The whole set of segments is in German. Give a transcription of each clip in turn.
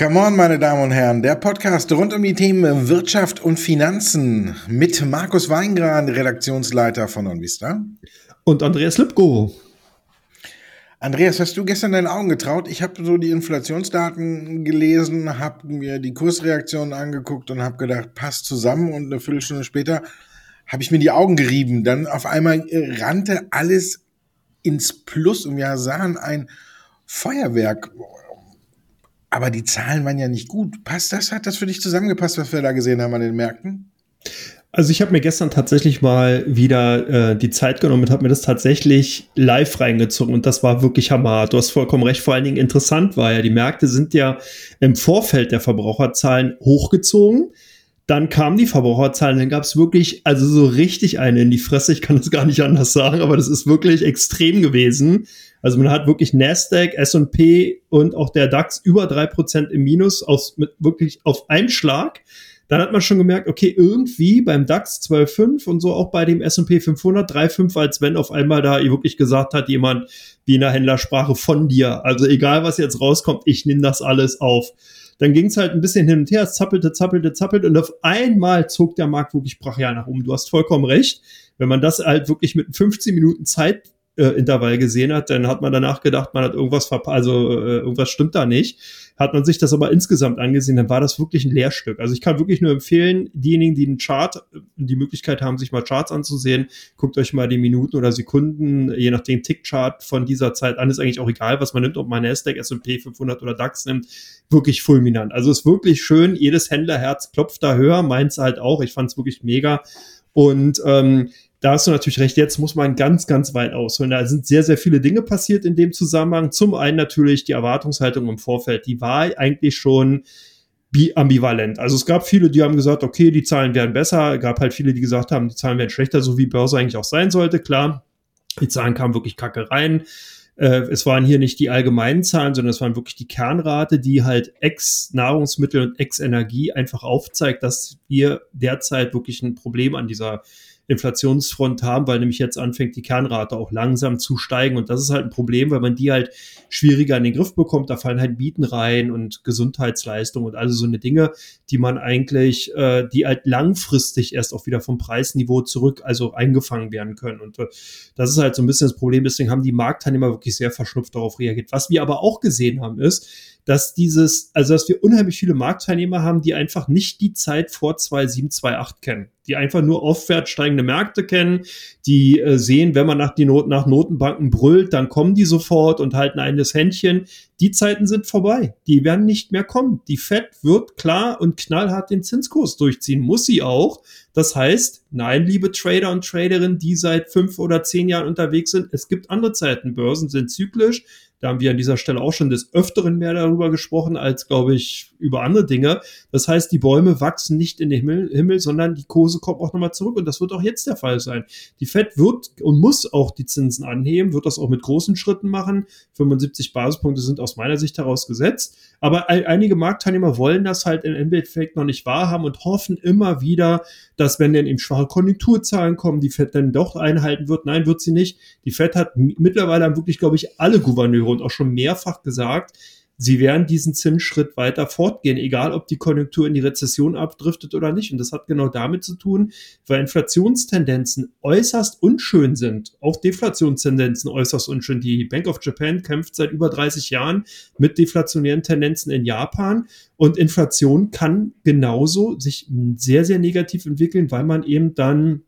Come on, meine Damen und Herren, der Podcast rund um die Themen Wirtschaft und Finanzen mit Markus Weingran, Redaktionsleiter von OnVista. Und Andreas Lipko. Andreas, hast du gestern deinen Augen getraut? Ich habe so die Inflationsdaten gelesen, habe mir die Kursreaktionen angeguckt und habe gedacht, passt zusammen. Und eine Viertelstunde später habe ich mir die Augen gerieben. Dann auf einmal rannte alles ins Plus und wir sahen ein Feuerwerk aber die Zahlen waren ja nicht gut. Passt das? Hat das für dich zusammengepasst, was wir da gesehen haben an den Märkten? Also ich habe mir gestern tatsächlich mal wieder äh, die Zeit genommen und habe mir das tatsächlich live reingezogen und das war wirklich hammer. Du hast vollkommen recht. Vor allen Dingen interessant war ja, die Märkte sind ja im Vorfeld der Verbraucherzahlen hochgezogen. Dann kamen die Verbraucherzahlen, dann gab es wirklich, also so richtig eine in die Fresse. Ich kann das gar nicht anders sagen, aber das ist wirklich extrem gewesen. Also man hat wirklich Nasdaq, S&P und auch der DAX über drei Prozent im Minus aus, mit wirklich auf einen Schlag. Dann hat man schon gemerkt, okay, irgendwie beim DAX 12,5 und so auch bei dem S&P 500 3,5, als wenn auf einmal da wirklich gesagt hat jemand wie in der Händlersprache von dir. Also egal, was jetzt rauskommt, ich nehme das alles auf. Dann ging es halt ein bisschen hin und her, es zappelte, zappelte, zappelte und auf einmal zog der Markt wirklich brachial nach oben. Du hast vollkommen recht. Wenn man das halt wirklich mit 15 Minuten Zeit äh, Intervall gesehen hat, dann hat man danach gedacht, man hat irgendwas verpasst, also äh, irgendwas stimmt da nicht. Hat man sich das aber insgesamt angesehen, dann war das wirklich ein Lehrstück. Also ich kann wirklich nur empfehlen, diejenigen, die einen Chart, die Möglichkeit haben, sich mal Charts anzusehen, guckt euch mal die Minuten oder Sekunden, je nachdem Tickchart von dieser Zeit an, ist eigentlich auch egal, was man nimmt, ob man Nasdaq, S&P 500 oder DAX nimmt, wirklich fulminant. Also ist wirklich schön, jedes Händlerherz klopft da höher, meins halt auch, ich fand es wirklich mega. Und ähm, da hast du natürlich recht, jetzt muss man ganz, ganz weit ausholen. Da sind sehr, sehr viele Dinge passiert in dem Zusammenhang. Zum einen natürlich die Erwartungshaltung im Vorfeld, die war eigentlich schon ambivalent. Also es gab viele, die haben gesagt, okay, die Zahlen werden besser. Es gab halt viele, die gesagt haben, die Zahlen werden schlechter, so wie Börse eigentlich auch sein sollte. Klar, die Zahlen kamen wirklich kacke rein. Äh, es waren hier nicht die allgemeinen Zahlen, sondern es waren wirklich die Kernrate, die halt ex-Nahrungsmittel und ex-Energie einfach aufzeigt, dass wir derzeit wirklich ein Problem an dieser Inflationsfront haben, weil nämlich jetzt anfängt die Kernrate auch langsam zu steigen. Und das ist halt ein Problem, weil man die halt schwieriger in den Griff bekommt. Da fallen halt Mieten rein und Gesundheitsleistungen und all so eine Dinge, die man eigentlich, äh, die halt langfristig erst auch wieder vom Preisniveau zurück, also eingefangen werden können. Und äh, das ist halt so ein bisschen das Problem. Deswegen haben die Marktteilnehmer wirklich sehr verschnupft darauf reagiert. Was wir aber auch gesehen haben, ist, dass dieses, also dass wir unheimlich viele Marktteilnehmer haben, die einfach nicht die Zeit vor 2007, 2008 kennen, die einfach nur aufwärts steigende Märkte kennen, die äh, sehen, wenn man nach, die Not nach Notenbanken brüllt, dann kommen die sofort und halten ein das Händchen. Die Zeiten sind vorbei. Die werden nicht mehr kommen. Die Fed wird klar und knallhart den Zinskurs durchziehen, muss sie auch. Das heißt, nein, liebe Trader und Traderinnen, die seit fünf oder zehn Jahren unterwegs sind, es gibt andere Zeiten. Börsen sind zyklisch. Da haben wir an dieser Stelle auch schon des Öfteren mehr darüber gesprochen, als, glaube ich, über andere Dinge. Das heißt, die Bäume wachsen nicht in den Himmel, Himmel sondern die Kurse kommen auch nochmal zurück. Und das wird auch jetzt der Fall sein. Die Fed wird und muss auch die Zinsen anheben, wird das auch mit großen Schritten machen. 75 Basispunkte sind aus meiner Sicht heraus gesetzt. Aber einige Marktteilnehmer wollen das halt im Endeffekt noch nicht wahrhaben und hoffen immer wieder, dass wenn denn eben schwache Konjunkturzahlen kommen, die Fed dann doch einhalten wird. Nein, wird sie nicht. Die Fed hat mittlerweile wirklich, glaube ich, alle Gouverneure und auch schon mehrfach gesagt, sie werden diesen Zinsschritt weiter fortgehen, egal ob die Konjunktur in die Rezession abdriftet oder nicht. Und das hat genau damit zu tun, weil Inflationstendenzen äußerst unschön sind, auch Deflationstendenzen äußerst unschön. Die Bank of Japan kämpft seit über 30 Jahren mit deflationären Tendenzen in Japan und Inflation kann genauso sich sehr, sehr negativ entwickeln, weil man eben dann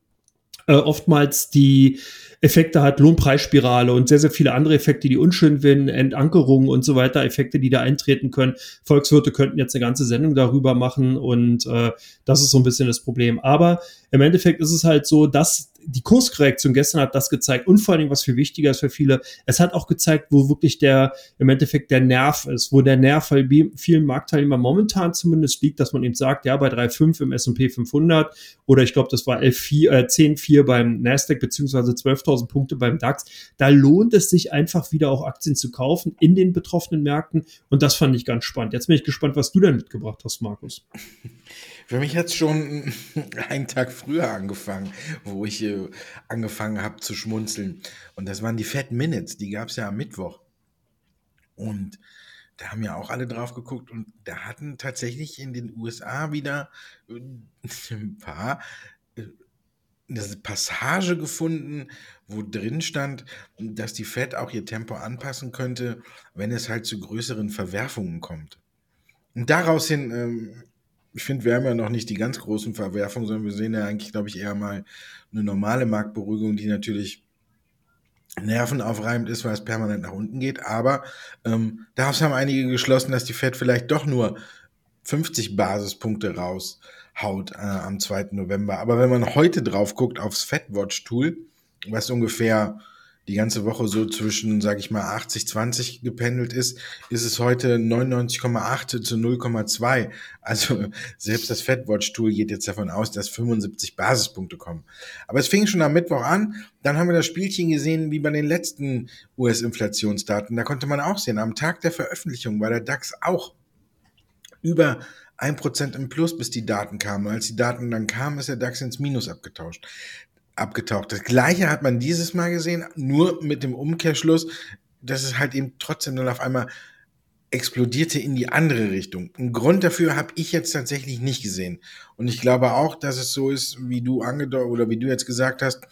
äh, oftmals die Effekte hat, Lohnpreisspirale und sehr, sehr viele andere Effekte, die unschön sind, Entankerungen und so weiter, Effekte, die da eintreten können. Volkswirte könnten jetzt eine ganze Sendung darüber machen und äh, das ist so ein bisschen das Problem. Aber im Endeffekt ist es halt so, dass die Kurskorrektion gestern hat das gezeigt und vor allen Dingen, was viel wichtiger ist für viele, es hat auch gezeigt, wo wirklich der, im Endeffekt der Nerv ist, wo der Nerv bei vielen Marktteilnehmern momentan zumindest liegt, dass man eben sagt, ja, bei 3,5 im S&P 500 oder ich glaube, das war 11,4, äh, 10,4 beim Nasdaq beziehungsweise 12.000 Punkte beim DAX, da lohnt es sich einfach wieder auch Aktien zu kaufen in den betroffenen Märkten und das fand ich ganz spannend. Jetzt bin ich gespannt, was du denn mitgebracht hast, Markus. Für mich hat es schon einen Tag früher angefangen, wo ich äh, angefangen habe zu schmunzeln. Und das waren die Fat Minutes, die gab es ja am Mittwoch. Und da haben ja auch alle drauf geguckt und da hatten tatsächlich in den USA wieder äh, ein paar äh, eine Passage gefunden, wo drin stand, dass die Fed auch ihr Tempo anpassen könnte, wenn es halt zu größeren Verwerfungen kommt. Und daraus hin, ähm, ich finde, wir haben ja noch nicht die ganz großen Verwerfungen, sondern wir sehen ja eigentlich, glaube ich, eher mal eine normale Marktberuhigung, die natürlich nervenaufreibend ist, weil es permanent nach unten geht. Aber ähm, daraus haben einige geschlossen, dass die Fed vielleicht doch nur 50 Basispunkte raushaut äh, am 2. November. Aber wenn man heute drauf guckt aufs FedWatch-Tool, was ungefähr die ganze Woche so zwischen, sage ich mal, 80, 20 gependelt ist, ist es heute 99,8 zu 0,2. Also selbst das FedWatch-Tool geht jetzt davon aus, dass 75 Basispunkte kommen. Aber es fing schon am Mittwoch an. Dann haben wir das Spielchen gesehen, wie bei den letzten US-Inflationsdaten. Da konnte man auch sehen, am Tag der Veröffentlichung war der DAX auch über ein Prozent im Plus, bis die Daten kamen. Als die Daten dann kamen, ist der DAX ins Minus abgetauscht abgetaucht. Das gleiche hat man dieses Mal gesehen, nur mit dem Umkehrschluss, dass es halt eben trotzdem dann auf einmal explodierte in die andere Richtung. Einen Grund dafür habe ich jetzt tatsächlich nicht gesehen. Und ich glaube auch, dass es so ist, wie du angedeutet oder wie du jetzt gesagt hast,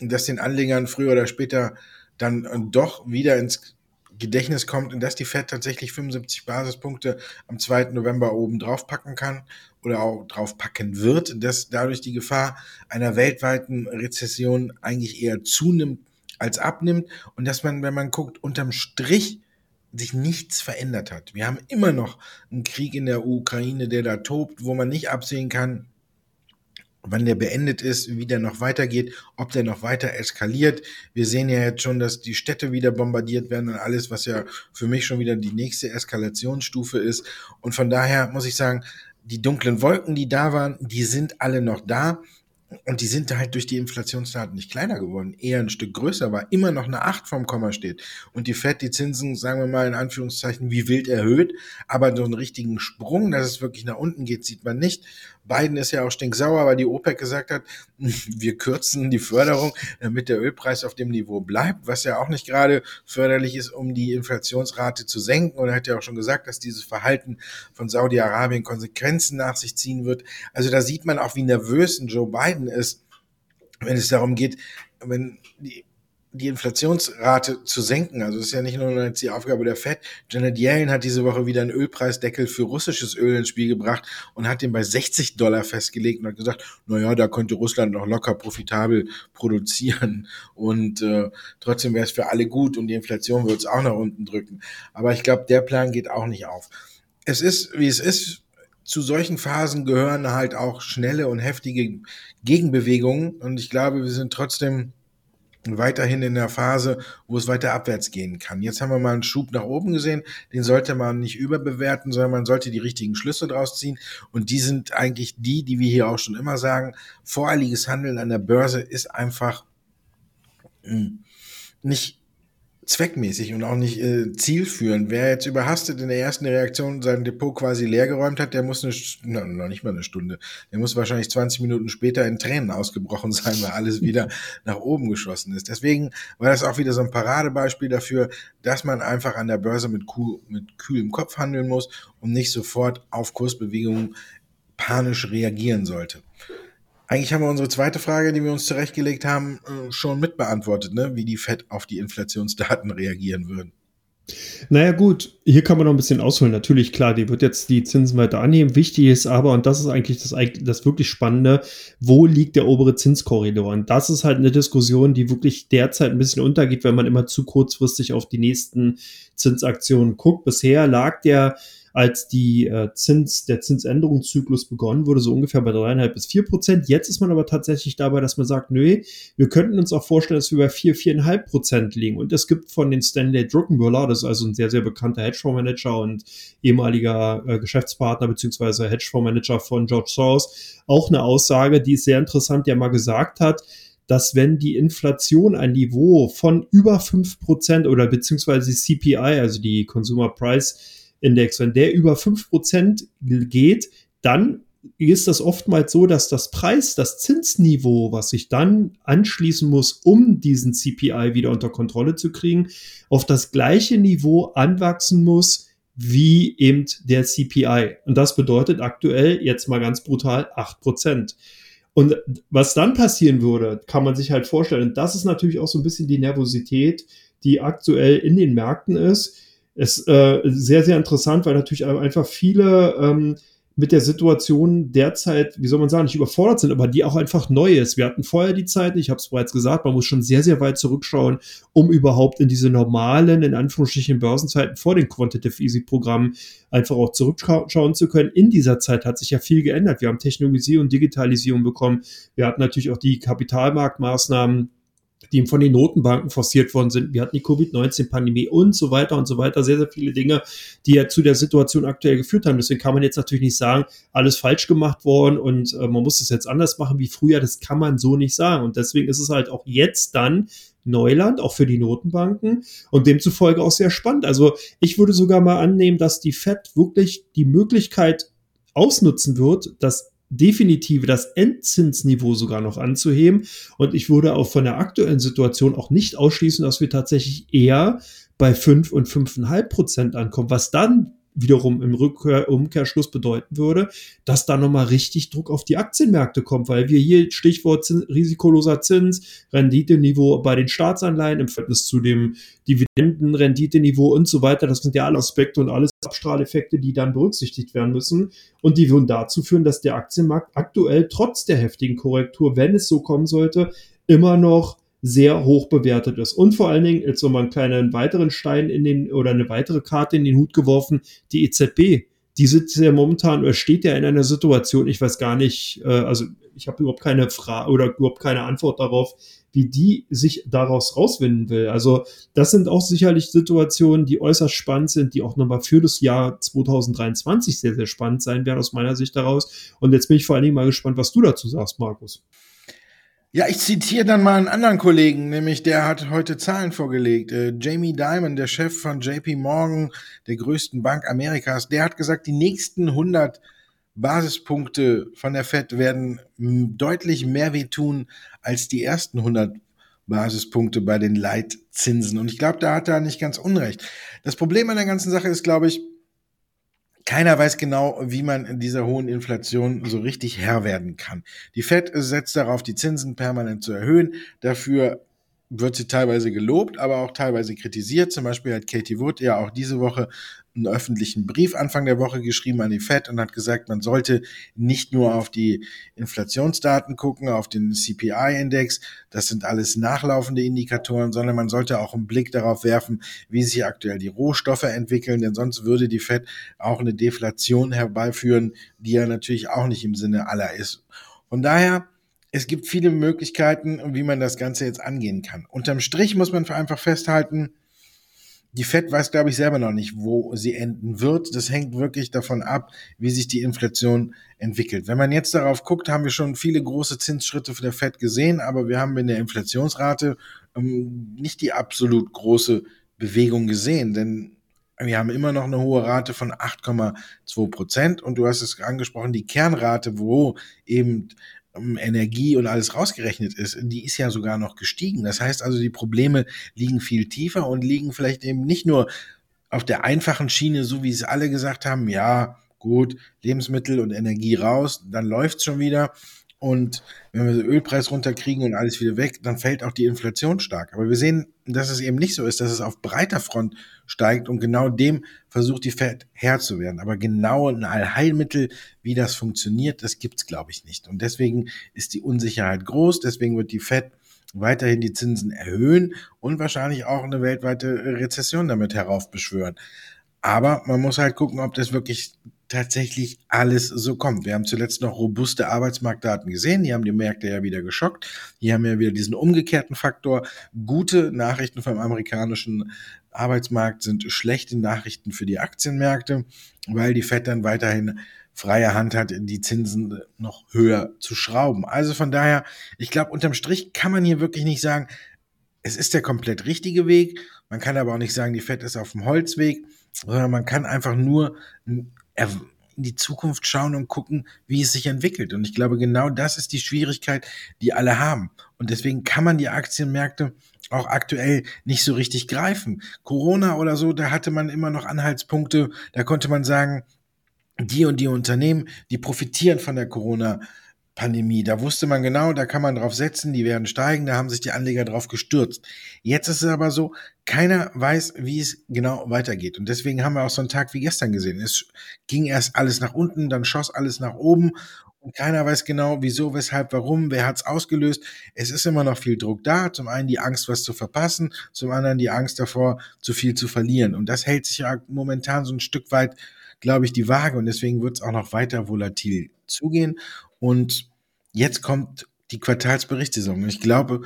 dass den Anlegern früher oder später dann doch wieder ins Gedächtnis kommt und dass die Fed tatsächlich 75 Basispunkte am 2. November oben drauf packen kann oder auch drauf packen wird, dass dadurch die Gefahr einer weltweiten Rezession eigentlich eher zunimmt als abnimmt und dass man, wenn man guckt, unterm Strich sich nichts verändert hat. Wir haben immer noch einen Krieg in der Ukraine, der da tobt, wo man nicht absehen kann, wann der beendet ist, wie der noch weitergeht, ob der noch weiter eskaliert. Wir sehen ja jetzt schon, dass die Städte wieder bombardiert werden und alles, was ja für mich schon wieder die nächste Eskalationsstufe ist. Und von daher muss ich sagen, die dunklen Wolken, die da waren, die sind alle noch da. Und die sind halt durch die Inflationsdaten nicht kleiner geworden, eher ein Stück größer, weil immer noch eine 8 vom Komma steht. Und die Fed die Zinsen, sagen wir mal in Anführungszeichen, wie wild erhöht, aber so einen richtigen Sprung, dass es wirklich nach unten geht, sieht man nicht. Biden ist ja auch stinksauer, weil die OPEC gesagt hat, wir kürzen die Förderung, damit der Ölpreis auf dem Niveau bleibt, was ja auch nicht gerade förderlich ist, um die Inflationsrate zu senken. Und er hat ja auch schon gesagt, dass dieses Verhalten von Saudi-Arabien Konsequenzen nach sich ziehen wird. Also da sieht man auch, wie nervös ein Joe Biden ist, wenn es darum geht, wenn die die Inflationsrate zu senken. Also es ist ja nicht nur die Aufgabe der Fed. Janet Yellen hat diese Woche wieder einen Ölpreisdeckel für russisches Öl ins Spiel gebracht und hat den bei 60 Dollar festgelegt und hat gesagt, na ja, da könnte Russland noch locker profitabel produzieren und äh, trotzdem wäre es für alle gut und die Inflation wird es auch nach unten drücken. Aber ich glaube, der Plan geht auch nicht auf. Es ist, wie es ist. Zu solchen Phasen gehören halt auch schnelle und heftige Gegenbewegungen und ich glaube, wir sind trotzdem weiterhin in der Phase, wo es weiter abwärts gehen kann. Jetzt haben wir mal einen Schub nach oben gesehen, den sollte man nicht überbewerten, sondern man sollte die richtigen Schlüsse draus ziehen. Und die sind eigentlich die, die wir hier auch schon immer sagen. Voreiliges Handeln an der Börse ist einfach hm, nicht zweckmäßig und auch nicht äh, zielführend. Wer jetzt überhastet in der ersten Reaktion sein Depot quasi leergeräumt hat, der muss eine, na, noch nicht mal eine Stunde, der muss wahrscheinlich 20 Minuten später in Tränen ausgebrochen sein, weil alles wieder nach oben geschossen ist. Deswegen war das auch wieder so ein Paradebeispiel dafür, dass man einfach an der Börse mit, cool, mit kühlem Kopf handeln muss und nicht sofort auf Kursbewegungen panisch reagieren sollte. Eigentlich haben wir unsere zweite Frage, die wir uns zurechtgelegt haben, äh, schon mitbeantwortet, ne? wie die FED auf die Inflationsdaten reagieren würden. Naja gut, hier kann man noch ein bisschen ausholen. Natürlich, klar, die wird jetzt die Zinsen weiter annehmen. Wichtig ist aber, und das ist eigentlich das, das wirklich Spannende, wo liegt der obere Zinskorridor? Und das ist halt eine Diskussion, die wirklich derzeit ein bisschen untergeht, wenn man immer zu kurzfristig auf die nächsten Zinsaktionen guckt. Bisher lag der als die äh, Zins, der Zinsänderungszyklus begonnen wurde, so ungefähr bei dreieinhalb bis vier Prozent. Jetzt ist man aber tatsächlich dabei, dass man sagt, nö, wir könnten uns auch vorstellen, dass wir bei vier, viereinhalb Prozent liegen. Und es gibt von den Stanley Druckenmüller, das ist also ein sehr, sehr bekannter Hedgefondsmanager und ehemaliger äh, Geschäftspartner beziehungsweise Hedgefondsmanager von George Soros, auch eine Aussage, die ist sehr interessant, der mal gesagt hat, dass wenn die Inflation ein Niveau von über fünf Prozent oder beziehungsweise CPI, also die Consumer Price Index, wenn der über 5% geht, dann ist das oftmals so, dass das Preis, das Zinsniveau, was sich dann anschließen muss, um diesen CPI wieder unter Kontrolle zu kriegen, auf das gleiche Niveau anwachsen muss wie eben der CPI. Und das bedeutet aktuell jetzt mal ganz brutal acht Prozent. Und was dann passieren würde, kann man sich halt vorstellen. Und das ist natürlich auch so ein bisschen die Nervosität, die aktuell in den Märkten ist. Ist äh, sehr, sehr interessant, weil natürlich einfach viele ähm, mit der Situation derzeit, wie soll man sagen, nicht überfordert sind, aber die auch einfach neu ist. Wir hatten vorher die Zeit, ich habe es bereits gesagt, man muss schon sehr, sehr weit zurückschauen, um überhaupt in diese normalen, in Anführungsstrichen Börsenzeiten vor dem Quantitative Easy Programm einfach auch zurückschauen zu können. In dieser Zeit hat sich ja viel geändert. Wir haben Technologisierung Digitalisierung bekommen. Wir hatten natürlich auch die Kapitalmarktmaßnahmen die von den Notenbanken forciert worden sind. Wir hatten die Covid-19-Pandemie und so weiter und so weiter. Sehr, sehr viele Dinge, die ja zu der Situation aktuell geführt haben. Deswegen kann man jetzt natürlich nicht sagen, alles falsch gemacht worden und äh, man muss es jetzt anders machen wie früher. Das kann man so nicht sagen. Und deswegen ist es halt auch jetzt dann Neuland, auch für die Notenbanken und demzufolge auch sehr spannend. Also ich würde sogar mal annehmen, dass die Fed wirklich die Möglichkeit ausnutzen wird, dass definitive das Endzinsniveau sogar noch anzuheben. Und ich würde auch von der aktuellen Situation auch nicht ausschließen, dass wir tatsächlich eher bei 5 und 5,5 Prozent ankommen, was dann wiederum im Rückkehr, Umkehrschluss bedeuten würde, dass da nochmal richtig Druck auf die Aktienmärkte kommt, weil wir hier Stichwort Zins, risikoloser Zins, Renditeniveau bei den Staatsanleihen im Verhältnis zu dem Dividendenrenditeniveau und so weiter, das sind ja alle Aspekte und alles Abstrahleffekte, die dann berücksichtigt werden müssen. Und die würden dazu führen, dass der Aktienmarkt aktuell trotz der heftigen Korrektur, wenn es so kommen sollte, immer noch sehr hoch bewertet ist. Und vor allen Dingen, jetzt nochmal einen kleinen weiteren Stein in den oder eine weitere Karte in den Hut geworfen, die EZB. Die sitzt ja momentan oder steht ja in einer Situation, ich weiß gar nicht, äh, also ich habe überhaupt keine Frage oder überhaupt keine Antwort darauf, wie die sich daraus rauswinden will. Also das sind auch sicherlich Situationen, die äußerst spannend sind, die auch nochmal für das Jahr 2023 sehr, sehr spannend sein werden aus meiner Sicht daraus. Und jetzt bin ich vor allen Dingen mal gespannt, was du dazu sagst, Markus. Ja, ich zitiere dann mal einen anderen Kollegen, nämlich der hat heute Zahlen vorgelegt. Äh, Jamie Dimon, der Chef von JP Morgan, der größten Bank Amerikas, der hat gesagt, die nächsten 100 Basispunkte von der Fed werden deutlich mehr wehtun als die ersten 100 Basispunkte bei den Leitzinsen. Und ich glaube, da hat er nicht ganz unrecht. Das Problem an der ganzen Sache ist, glaube ich, keiner weiß genau, wie man in dieser hohen Inflation so richtig Herr werden kann. Die Fed setzt darauf, die Zinsen permanent zu erhöhen. Dafür wird sie teilweise gelobt, aber auch teilweise kritisiert. Zum Beispiel hat Katie Wood ja auch diese Woche einen öffentlichen Brief Anfang der Woche geschrieben an die Fed und hat gesagt, man sollte nicht nur auf die Inflationsdaten gucken, auf den CPI-Index, das sind alles nachlaufende Indikatoren, sondern man sollte auch einen Blick darauf werfen, wie sich aktuell die Rohstoffe entwickeln, denn sonst würde die Fed auch eine Deflation herbeiführen, die ja natürlich auch nicht im Sinne aller ist. Von daher es gibt viele Möglichkeiten, wie man das Ganze jetzt angehen kann. Unterm Strich muss man einfach festhalten, die Fed weiß, glaube ich, selber noch nicht, wo sie enden wird. Das hängt wirklich davon ab, wie sich die Inflation entwickelt. Wenn man jetzt darauf guckt, haben wir schon viele große Zinsschritte für der Fed gesehen, aber wir haben in der Inflationsrate ähm, nicht die absolut große Bewegung gesehen, denn wir haben immer noch eine hohe Rate von 8,2 Prozent und du hast es angesprochen, die Kernrate, wo eben Energie und alles rausgerechnet ist, die ist ja sogar noch gestiegen. Das heißt also, die Probleme liegen viel tiefer und liegen vielleicht eben nicht nur auf der einfachen Schiene, so wie es alle gesagt haben, ja, gut, Lebensmittel und Energie raus, dann läuft's schon wieder, und wenn wir den Ölpreis runterkriegen und alles wieder weg, dann fällt auch die Inflation stark. Aber wir sehen, dass es eben nicht so ist, dass es auf breiter Front steigt und genau dem versucht die Fed Herr zu werden. Aber genau ein Allheilmittel, wie das funktioniert, das gibt's glaube ich nicht. Und deswegen ist die Unsicherheit groß. Deswegen wird die Fed weiterhin die Zinsen erhöhen und wahrscheinlich auch eine weltweite Rezession damit heraufbeschwören. Aber man muss halt gucken, ob das wirklich tatsächlich alles so kommt. Wir haben zuletzt noch robuste Arbeitsmarktdaten gesehen, die haben die Märkte ja wieder geschockt. Hier haben wir wieder diesen umgekehrten Faktor. Gute Nachrichten vom amerikanischen Arbeitsmarkt sind schlechte Nachrichten für die Aktienmärkte, weil die Fed dann weiterhin freie Hand hat, die Zinsen noch höher zu schrauben. Also von daher, ich glaube, unterm Strich kann man hier wirklich nicht sagen, es ist der komplett richtige Weg. Man kann aber auch nicht sagen, die Fed ist auf dem Holzweg, sondern man kann einfach nur in die Zukunft schauen und gucken, wie es sich entwickelt. Und ich glaube, genau das ist die Schwierigkeit, die alle haben. Und deswegen kann man die Aktienmärkte auch aktuell nicht so richtig greifen. Corona oder so, da hatte man immer noch Anhaltspunkte, da konnte man sagen, die und die Unternehmen, die profitieren von der Corona Pandemie. Da wusste man genau, da kann man drauf setzen, die werden steigen, da haben sich die Anleger drauf gestürzt. Jetzt ist es aber so, keiner weiß, wie es genau weitergeht. Und deswegen haben wir auch so einen Tag wie gestern gesehen. Es ging erst alles nach unten, dann schoss alles nach oben und keiner weiß genau, wieso, weshalb, warum, wer hat's ausgelöst. Es ist immer noch viel Druck da. Zum einen die Angst, was zu verpassen, zum anderen die Angst davor, zu viel zu verlieren. Und das hält sich ja momentan so ein Stück weit, glaube ich, die Waage. Und deswegen wird es auch noch weiter volatil zugehen. Und jetzt kommt die Quartalsberichtssaison. Ich glaube,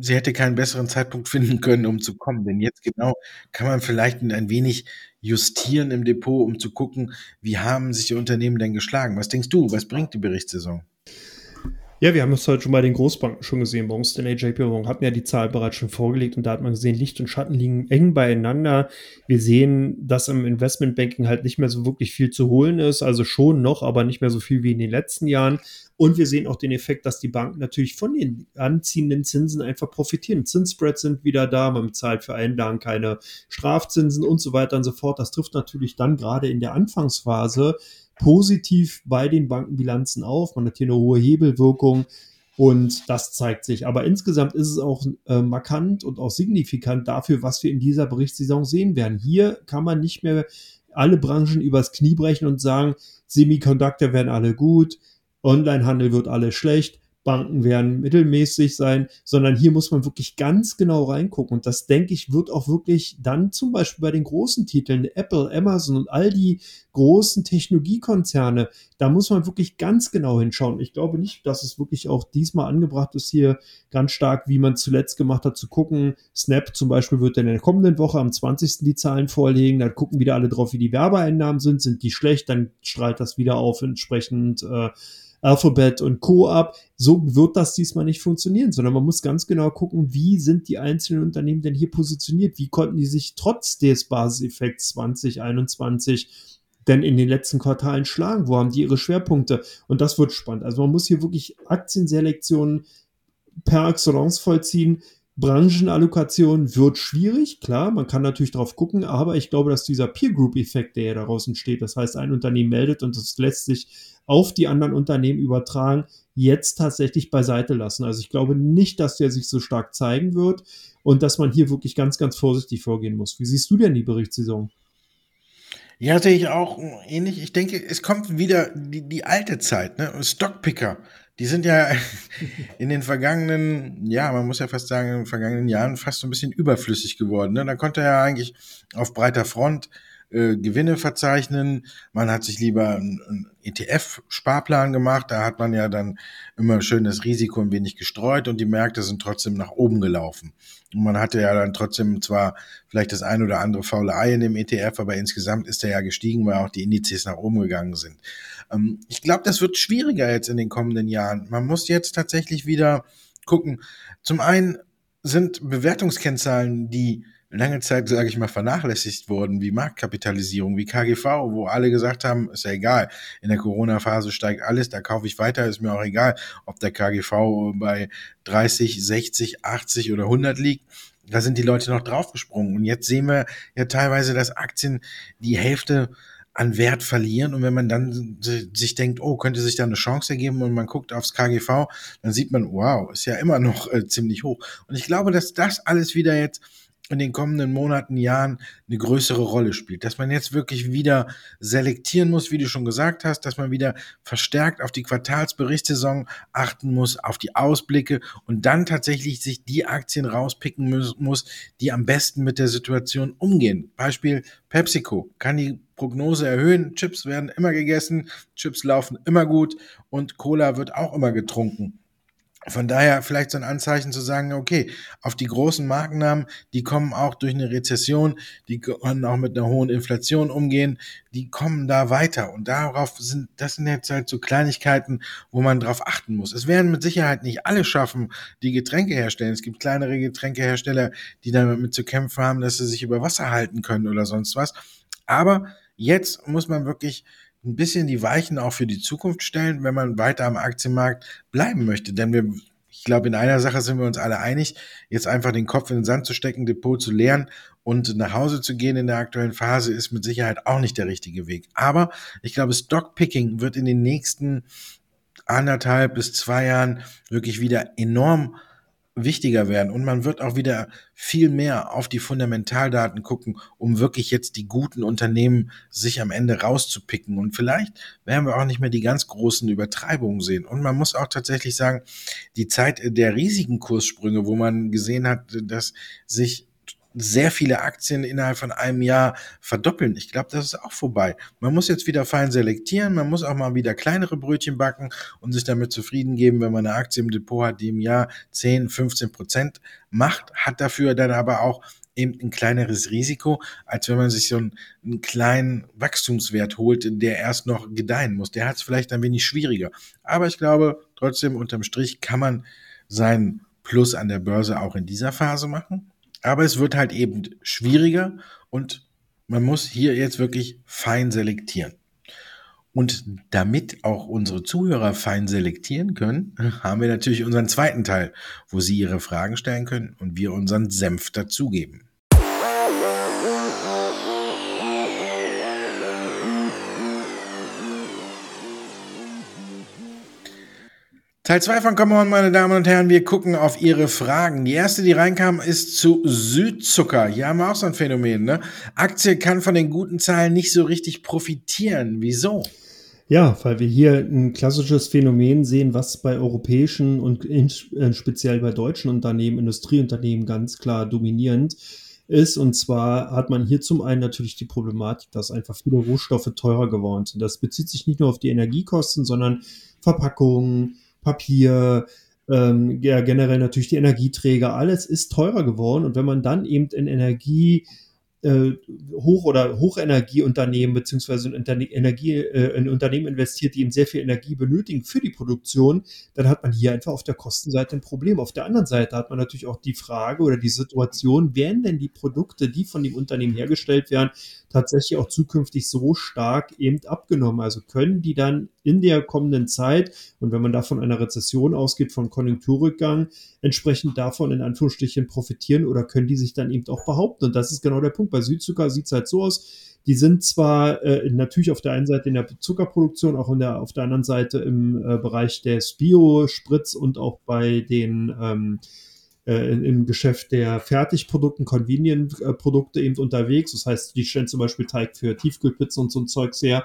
sie hätte keinen besseren Zeitpunkt finden können, um zu kommen. Denn jetzt genau kann man vielleicht ein wenig justieren im Depot, um zu gucken, wie haben sich die Unternehmen denn geschlagen. Was denkst du, was bringt die Berichtssaison? Ja, wir haben es heute schon bei den Großbanken schon gesehen. Bei uns in der Morgan hatten ja die Zahl bereits schon vorgelegt und da hat man gesehen, Licht und Schatten liegen eng beieinander. Wir sehen, dass im Investmentbanking halt nicht mehr so wirklich viel zu holen ist, also schon noch, aber nicht mehr so viel wie in den letzten Jahren. Und wir sehen auch den Effekt, dass die Banken natürlich von den anziehenden Zinsen einfach profitieren. Zinsspreads sind wieder da, man zahlt für Einlagen keine Strafzinsen und so weiter und so fort. Das trifft natürlich dann gerade in der Anfangsphase positiv bei den Bankenbilanzen auf. Man hat hier eine hohe Hebelwirkung und das zeigt sich. Aber insgesamt ist es auch äh, markant und auch signifikant dafür, was wir in dieser Berichtssaison sehen werden. Hier kann man nicht mehr alle Branchen übers Knie brechen und sagen, Semiconductor werden alle gut, Onlinehandel wird alles schlecht. Banken werden mittelmäßig sein, sondern hier muss man wirklich ganz genau reingucken. Und das, denke ich, wird auch wirklich dann zum Beispiel bei den großen Titeln, Apple, Amazon und all die großen Technologiekonzerne, da muss man wirklich ganz genau hinschauen. Ich glaube nicht, dass es wirklich auch diesmal angebracht ist, hier ganz stark, wie man zuletzt gemacht hat, zu gucken. Snap zum Beispiel wird in der kommenden Woche am 20. die Zahlen vorlegen. Dann gucken wieder alle drauf, wie die Werbeeinnahmen sind. Sind die schlecht, dann strahlt das wieder auf entsprechend. Äh, Alphabet und Co. ab. So wird das diesmal nicht funktionieren, sondern man muss ganz genau gucken, wie sind die einzelnen Unternehmen denn hier positioniert? Wie konnten die sich trotz des Basiseffekts 2021 denn in den letzten Quartalen schlagen? Wo haben die ihre Schwerpunkte? Und das wird spannend. Also man muss hier wirklich Aktienselektionen per Excellence vollziehen. Branchenallokation wird schwierig, klar, man kann natürlich drauf gucken, aber ich glaube, dass dieser Peer Group Effekt, der ja daraus entsteht, das heißt, ein Unternehmen meldet und das lässt sich auf die anderen Unternehmen übertragen, jetzt tatsächlich beiseite lassen. Also ich glaube nicht, dass der sich so stark zeigen wird und dass man hier wirklich ganz, ganz vorsichtig vorgehen muss. Wie siehst du denn die Berichtssaison? Ja, sehe ich auch ähnlich. Ich denke, es kommt wieder die, die alte Zeit, ne? Stockpicker. Die sind ja in den vergangenen, ja, man muss ja fast sagen, in den vergangenen Jahren fast so ein bisschen überflüssig geworden. Ne? Da konnte er ja eigentlich auf breiter Front äh, Gewinne verzeichnen. Man hat sich lieber einen ETF-Sparplan gemacht. Da hat man ja dann immer schön das Risiko ein wenig gestreut und die Märkte sind trotzdem nach oben gelaufen. Und man hatte ja dann trotzdem zwar vielleicht das ein oder andere faule Ei in dem ETF, aber insgesamt ist er ja gestiegen, weil auch die Indizes nach oben gegangen sind. Ähm, ich glaube, das wird schwieriger jetzt in den kommenden Jahren. Man muss jetzt tatsächlich wieder gucken. Zum einen sind Bewertungskennzahlen, die lange Zeit, sage ich mal, vernachlässigt wurden, wie Marktkapitalisierung, wie KGV, wo alle gesagt haben, ist ja egal, in der Corona-Phase steigt alles, da kaufe ich weiter, ist mir auch egal, ob der KGV bei 30, 60, 80 oder 100 liegt. Da sind die Leute noch draufgesprungen. Und jetzt sehen wir ja teilweise, dass Aktien die Hälfte an Wert verlieren. Und wenn man dann sich denkt, oh, könnte sich da eine Chance ergeben und man guckt aufs KGV, dann sieht man, wow, ist ja immer noch äh, ziemlich hoch. Und ich glaube, dass das alles wieder jetzt in den kommenden Monaten, Jahren eine größere Rolle spielt. Dass man jetzt wirklich wieder selektieren muss, wie du schon gesagt hast, dass man wieder verstärkt auf die Quartalsberichtssaison achten muss, auf die Ausblicke und dann tatsächlich sich die Aktien rauspicken muss, die am besten mit der Situation umgehen. Beispiel PepsiCo kann die Prognose erhöhen. Chips werden immer gegessen, Chips laufen immer gut und Cola wird auch immer getrunken. Von daher vielleicht so ein Anzeichen zu sagen, okay, auf die großen Markennamen, die kommen auch durch eine Rezession, die können auch mit einer hohen Inflation umgehen, die kommen da weiter. Und darauf sind, das sind jetzt halt so Kleinigkeiten, wo man drauf achten muss. Es werden mit Sicherheit nicht alle schaffen, die Getränke herstellen. Es gibt kleinere Getränkehersteller, die damit zu kämpfen haben, dass sie sich über Wasser halten können oder sonst was. Aber jetzt muss man wirklich ein bisschen die Weichen auch für die Zukunft stellen, wenn man weiter am Aktienmarkt bleiben möchte. Denn wir, Ich glaube, in einer Sache sind wir uns alle einig, jetzt einfach den Kopf in den Sand zu stecken, Depot zu leeren und nach Hause zu gehen in der aktuellen Phase ist mit Sicherheit auch nicht der richtige Weg. Aber ich glaube, Stockpicking wird in den nächsten anderthalb bis zwei Jahren wirklich wieder enorm wichtiger werden. Und man wird auch wieder viel mehr auf die Fundamentaldaten gucken, um wirklich jetzt die guten Unternehmen sich am Ende rauszupicken. Und vielleicht werden wir auch nicht mehr die ganz großen Übertreibungen sehen. Und man muss auch tatsächlich sagen, die Zeit der riesigen Kurssprünge, wo man gesehen hat, dass sich sehr viele Aktien innerhalb von einem Jahr verdoppeln. Ich glaube, das ist auch vorbei. Man muss jetzt wieder fein selektieren, man muss auch mal wieder kleinere Brötchen backen und sich damit zufrieden geben, wenn man eine Aktie im Depot hat, die im Jahr 10, 15 Prozent macht, hat dafür dann aber auch eben ein kleineres Risiko, als wenn man sich so einen, einen kleinen Wachstumswert holt, der erst noch gedeihen muss. Der hat es vielleicht ein wenig schwieriger. Aber ich glaube, trotzdem unterm Strich kann man sein Plus an der Börse auch in dieser Phase machen. Aber es wird halt eben schwieriger und man muss hier jetzt wirklich fein selektieren. Und damit auch unsere Zuhörer fein selektieren können, haben wir natürlich unseren zweiten Teil, wo sie ihre Fragen stellen können und wir unseren Senf dazugeben. Teil 2 von Come On, meine Damen und Herren. Wir gucken auf Ihre Fragen. Die erste, die reinkam, ist zu Südzucker. Hier haben wir auch so ein Phänomen. Ne? Aktie kann von den guten Zahlen nicht so richtig profitieren. Wieso? Ja, weil wir hier ein klassisches Phänomen sehen, was bei europäischen und in, äh, speziell bei deutschen Unternehmen, Industrieunternehmen ganz klar dominierend ist. Und zwar hat man hier zum einen natürlich die Problematik, dass einfach viele Rohstoffe teurer geworden sind. Das bezieht sich nicht nur auf die Energiekosten, sondern Verpackungen, Papier, ähm, ja, generell natürlich die Energieträger, alles ist teurer geworden. Und wenn man dann eben in Energie äh, Hoch- oder Hochenergieunternehmen beziehungsweise in, Energie, äh, in Unternehmen investiert, die eben sehr viel Energie benötigen für die Produktion, dann hat man hier einfach auf der Kostenseite ein Problem. Auf der anderen Seite hat man natürlich auch die Frage oder die Situation, werden denn die Produkte, die von dem Unternehmen hergestellt werden, tatsächlich auch zukünftig so stark eben abgenommen? Also können die dann in der kommenden Zeit, und wenn man da von einer Rezession ausgeht, von Konjunkturrückgang, entsprechend davon in Anführungsstrichen profitieren oder können die sich dann eben auch behaupten? Und das ist genau der Punkt. Bei Südzucker sieht es halt so aus, die sind zwar äh, natürlich auf der einen Seite in der Zuckerproduktion, auch in der, auf der anderen Seite im äh, Bereich des Bio-Spritz und auch bei den ähm, äh, im Geschäft der Fertigprodukten, Convenient-Produkte eben unterwegs. Das heißt, die stellen zum Beispiel Teig für Tiefkühlpizza und so ein Zeugs her.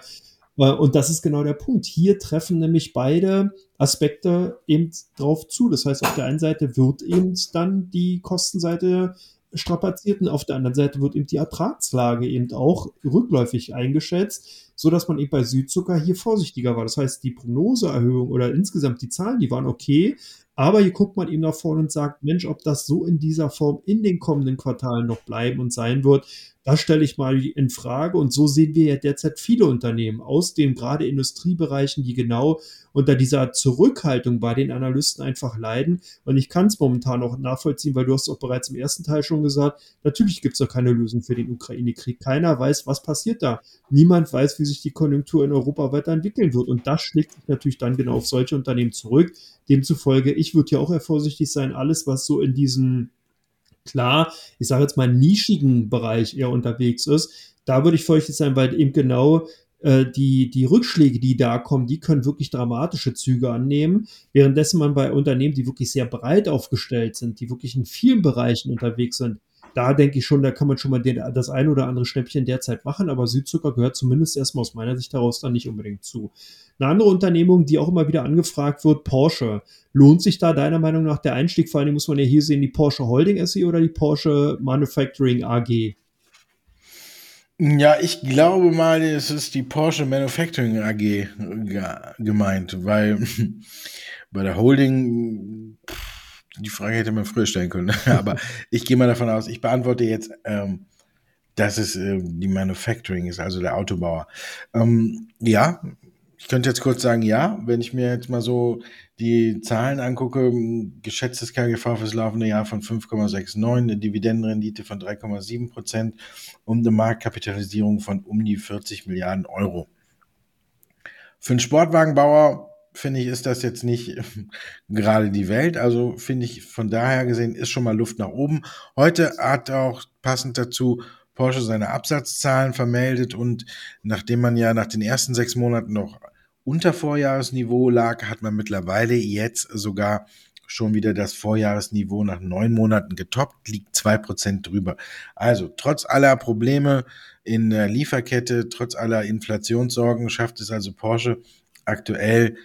Äh, und das ist genau der Punkt. Hier treffen nämlich beide Aspekte eben drauf zu. Das heißt, auf der einen Seite wird eben dann die Kostenseite strapaziert und auf der anderen Seite wird eben die Ertragslage eben auch rückläufig eingeschätzt, so dass man eben bei Südzucker hier vorsichtiger war. Das heißt, die Prognoseerhöhung oder insgesamt die Zahlen, die waren okay, aber hier guckt man eben nach vorne und sagt, Mensch, ob das so in dieser Form in den kommenden Quartalen noch bleiben und sein wird, das stelle ich mal in Frage. Und so sehen wir ja derzeit viele Unternehmen aus den gerade Industriebereichen, die genau unter dieser Zurückhaltung bei den Analysten einfach leiden. Und ich kann es momentan auch nachvollziehen, weil du hast auch bereits im ersten Teil schon gesagt, natürlich gibt es doch keine Lösung für den Ukraine-Krieg. Keiner weiß, was passiert da. Niemand weiß, wie sich die Konjunktur in Europa weiterentwickeln wird. Und das schlägt sich natürlich dann genau auf solche Unternehmen zurück. Demzufolge, ich würde ja auch eher vorsichtig sein, alles, was so in diesem klar, ich sage jetzt mal, nischigen Bereich eher unterwegs ist, da würde ich feuchtig sein, weil eben genau äh, die, die Rückschläge, die da kommen, die können wirklich dramatische Züge annehmen, währenddessen man bei Unternehmen, die wirklich sehr breit aufgestellt sind, die wirklich in vielen Bereichen unterwegs sind, da denke ich schon, da kann man schon mal den, das ein oder andere Schnäppchen derzeit machen, aber Südzucker gehört zumindest erstmal aus meiner Sicht heraus dann nicht unbedingt zu. Eine andere Unternehmung, die auch immer wieder angefragt wird, Porsche. Lohnt sich da deiner Meinung nach der Einstieg? Vor allem muss man ja hier sehen, die Porsche Holding SE oder die Porsche Manufacturing AG? Ja, ich glaube mal, es ist die Porsche Manufacturing AG gemeint, weil bei der Holding, die Frage hätte man früher stellen können, aber ich gehe mal davon aus, ich beantworte jetzt, ähm, dass es äh, die Manufacturing ist, also der Autobauer. Ähm, ja, ich könnte jetzt kurz sagen, ja, wenn ich mir jetzt mal so die Zahlen angucke, geschätztes KGV fürs laufende Jahr von 5,69, eine Dividendenrendite von 3,7 Prozent und eine Marktkapitalisierung von um die 40 Milliarden Euro. Für einen Sportwagenbauer finde ich, ist das jetzt nicht gerade die Welt. Also finde ich, von daher gesehen ist schon mal Luft nach oben. Heute hat auch passend dazu Porsche seine Absatzzahlen vermeldet und nachdem man ja nach den ersten sechs Monaten noch unter Vorjahresniveau lag, hat man mittlerweile jetzt sogar schon wieder das Vorjahresniveau nach neun Monaten getoppt, liegt zwei Prozent drüber. Also trotz aller Probleme in der Lieferkette, trotz aller Inflationssorgen schafft es also Porsche aktuell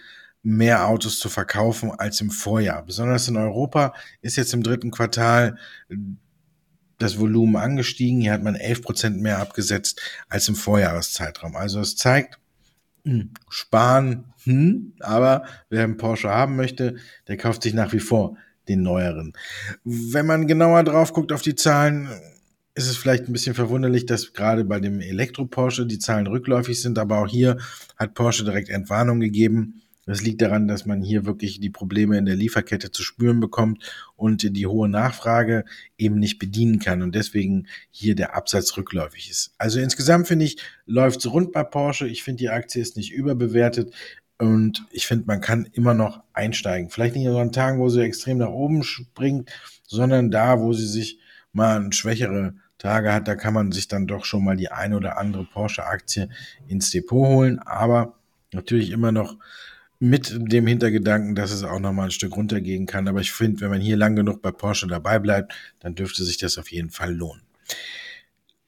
mehr Autos zu verkaufen als im Vorjahr. Besonders in Europa ist jetzt im dritten Quartal das Volumen angestiegen. Hier hat man 11 Prozent mehr abgesetzt als im Vorjahreszeitraum. Also es zeigt, hm, sparen, hm, aber wer einen Porsche haben möchte, der kauft sich nach wie vor den neueren. Wenn man genauer drauf guckt auf die Zahlen, ist es vielleicht ein bisschen verwunderlich, dass gerade bei dem Elektro-Porsche die Zahlen rückläufig sind, aber auch hier hat Porsche direkt Entwarnung gegeben. Das liegt daran, dass man hier wirklich die Probleme in der Lieferkette zu spüren bekommt und die hohe Nachfrage eben nicht bedienen kann und deswegen hier der Absatz rückläufig ist. Also insgesamt finde ich, läuft es rund bei Porsche. Ich finde, die Aktie ist nicht überbewertet und ich finde, man kann immer noch einsteigen. Vielleicht nicht an Tagen, wo sie extrem nach oben springt, sondern da, wo sie sich mal ein schwächere Tage hat, da kann man sich dann doch schon mal die eine oder andere Porsche-Aktie ins Depot holen. Aber natürlich immer noch mit dem Hintergedanken, dass es auch noch mal ein Stück runtergehen kann. Aber ich finde, wenn man hier lang genug bei Porsche dabei bleibt, dann dürfte sich das auf jeden Fall lohnen.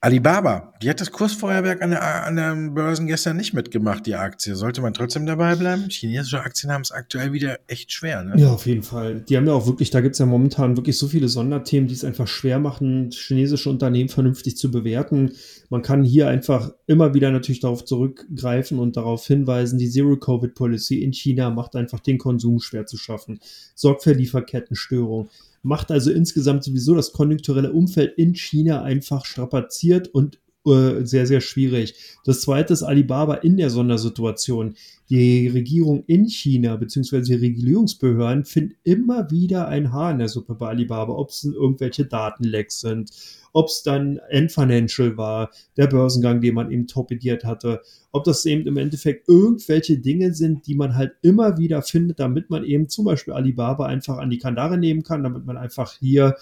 Alibaba, die hat das Kursfeuerwerk an, der, an den Börsen gestern nicht mitgemacht, die Aktie. Sollte man trotzdem dabei bleiben? Chinesische Aktien haben es aktuell wieder echt schwer. Ne? Ja, auf jeden Fall. Die haben ja auch wirklich, da gibt es ja momentan wirklich so viele Sonderthemen, die es einfach schwer machen, chinesische Unternehmen vernünftig zu bewerten. Man kann hier einfach immer wieder natürlich darauf zurückgreifen und darauf hinweisen, die Zero-Covid-Policy in China macht einfach den Konsum schwer zu schaffen, sorgt für Lieferkettenstörungen macht also insgesamt sowieso das konjunkturelle Umfeld in China einfach strapaziert und äh, sehr, sehr schwierig. Das zweite ist Alibaba in der Sondersituation. Die Regierung in China bzw. die Regulierungsbehörden finden immer wieder ein Haar in der Suppe bei Alibaba, ob es irgendwelche Datenlecks sind, ob es dann N-Financial war, der Börsengang, den man eben torpediert hatte, ob das eben im Endeffekt irgendwelche Dinge sind, die man halt immer wieder findet, damit man eben zum Beispiel Alibaba einfach an die Kandare nehmen kann, damit man einfach hier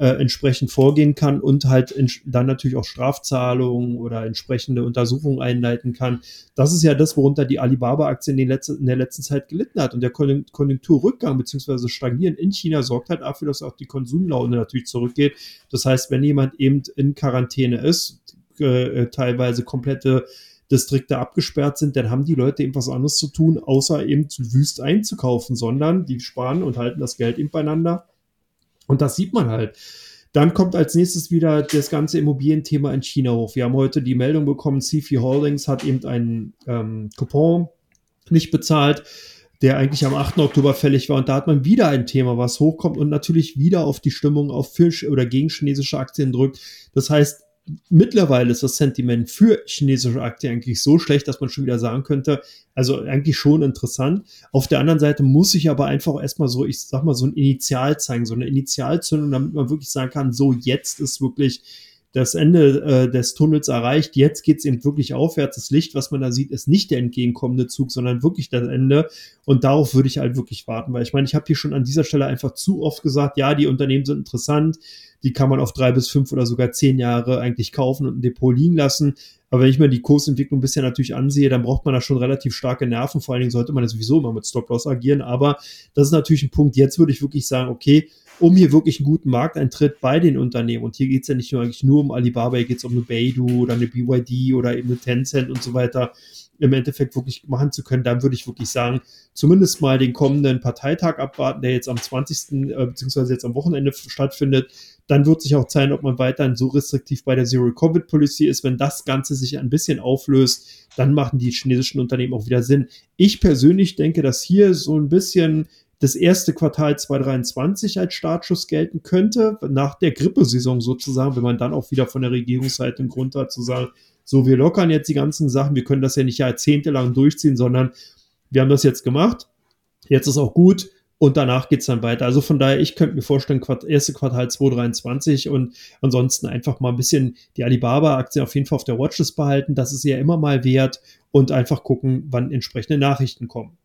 äh, entsprechend vorgehen kann und halt dann natürlich auch Strafzahlungen oder entsprechende Untersuchungen einleiten kann. Das ist ja das, worunter die Alibaba-Aktie in, in, der letzten Zeit gelitten hat. Und der Konjunkturrückgang bzw. Stagnieren in China sorgt halt dafür, dass auch die Konsumlaune natürlich zurückgeht. Das heißt, wenn jemand eben in Quarantäne ist, äh, teilweise komplette Distrikte abgesperrt sind, dann haben die Leute eben was anderes zu tun, außer eben zu wüst einzukaufen, sondern die sparen und halten das Geld eben beieinander und das sieht man halt. Dann kommt als nächstes wieder das ganze Immobilienthema in China hoch. Wir haben heute die Meldung bekommen, CFI Holdings hat eben einen ähm, Coupon nicht bezahlt, der eigentlich am 8. Oktober fällig war. Und da hat man wieder ein Thema, was hochkommt und natürlich wieder auf die Stimmung auf Fisch oder gegen chinesische Aktien drückt. Das heißt, mittlerweile ist das Sentiment für chinesische Aktien eigentlich so schlecht, dass man schon wieder sagen könnte, also eigentlich schon interessant. Auf der anderen Seite muss ich aber einfach erstmal so, ich sag mal, so ein Initial zeigen, so eine Initialzündung, damit man wirklich sagen kann, so jetzt ist wirklich das Ende äh, des Tunnels erreicht. Jetzt geht's eben wirklich aufwärts. Das Licht, was man da sieht, ist nicht der entgegenkommende Zug, sondern wirklich das Ende. Und darauf würde ich halt wirklich warten, weil ich meine, ich habe hier schon an dieser Stelle einfach zu oft gesagt, ja, die Unternehmen sind interessant, die kann man auf drei bis fünf oder sogar zehn Jahre eigentlich kaufen und ein Depot liegen lassen. Aber wenn ich mir die Kursentwicklung bisher natürlich ansehe, dann braucht man da schon relativ starke Nerven. Vor allen Dingen sollte man ja sowieso immer mit Stop-Loss agieren. Aber das ist natürlich ein Punkt. Jetzt würde ich wirklich sagen, okay, um hier wirklich einen guten Markteintritt bei den Unternehmen. Und hier geht es ja nicht nur eigentlich nur um Alibaba, hier geht es um eine Beidou oder eine BYD oder eben eine Tencent und so weiter im Endeffekt wirklich machen zu können, dann würde ich wirklich sagen, zumindest mal den kommenden Parteitag abwarten, der jetzt am 20. Äh, beziehungsweise jetzt am Wochenende stattfindet. Dann wird sich auch zeigen, ob man weiterhin so restriktiv bei der Zero-Covid-Policy ist. Wenn das Ganze sich ein bisschen auflöst, dann machen die chinesischen Unternehmen auch wieder Sinn. Ich persönlich denke, dass hier so ein bisschen das erste Quartal 2023 als Startschuss gelten könnte, nach der Grippesaison sozusagen, wenn man dann auch wieder von der Regierungsseite einen Grund hat zu sagen, so, wir lockern jetzt die ganzen Sachen, wir können das ja nicht jahrzehntelang durchziehen, sondern wir haben das jetzt gemacht, jetzt ist auch gut und danach geht es dann weiter. Also von daher, ich könnte mir vorstellen, Quart erste Quartal 2023 und ansonsten einfach mal ein bisschen die Alibaba-Aktien auf jeden Fall auf der Watchlist behalten, das ist ja immer mal wert und einfach gucken, wann entsprechende Nachrichten kommen.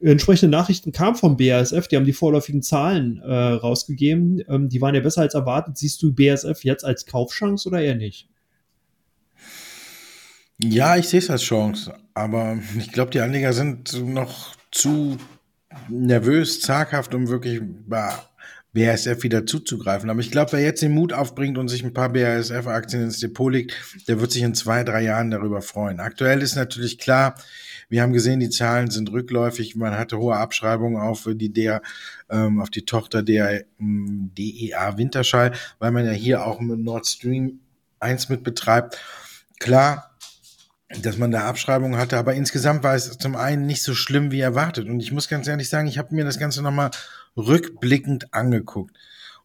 Entsprechende Nachrichten kamen vom BASF, die haben die vorläufigen Zahlen äh, rausgegeben. Ähm, die waren ja besser als erwartet. Siehst du BASF jetzt als Kaufchance oder eher nicht? Ja, ich sehe es als Chance, aber ich glaube, die Anleger sind noch zu nervös, zaghaft, um wirklich bei BASF wieder zuzugreifen. Aber ich glaube, wer jetzt den Mut aufbringt und sich ein paar BASF-Aktien ins Depot legt, der wird sich in zwei, drei Jahren darüber freuen. Aktuell ist natürlich klar, wir haben gesehen, die Zahlen sind rückläufig. Man hatte hohe Abschreibungen auf die der, ähm, auf die Tochter der ähm, DEA Winterschall, weil man ja hier auch mit Nord Stream 1 mit betreibt. Klar, dass man da Abschreibungen hatte, aber insgesamt war es zum einen nicht so schlimm wie erwartet. Und ich muss ganz ehrlich sagen, ich habe mir das Ganze nochmal rückblickend angeguckt.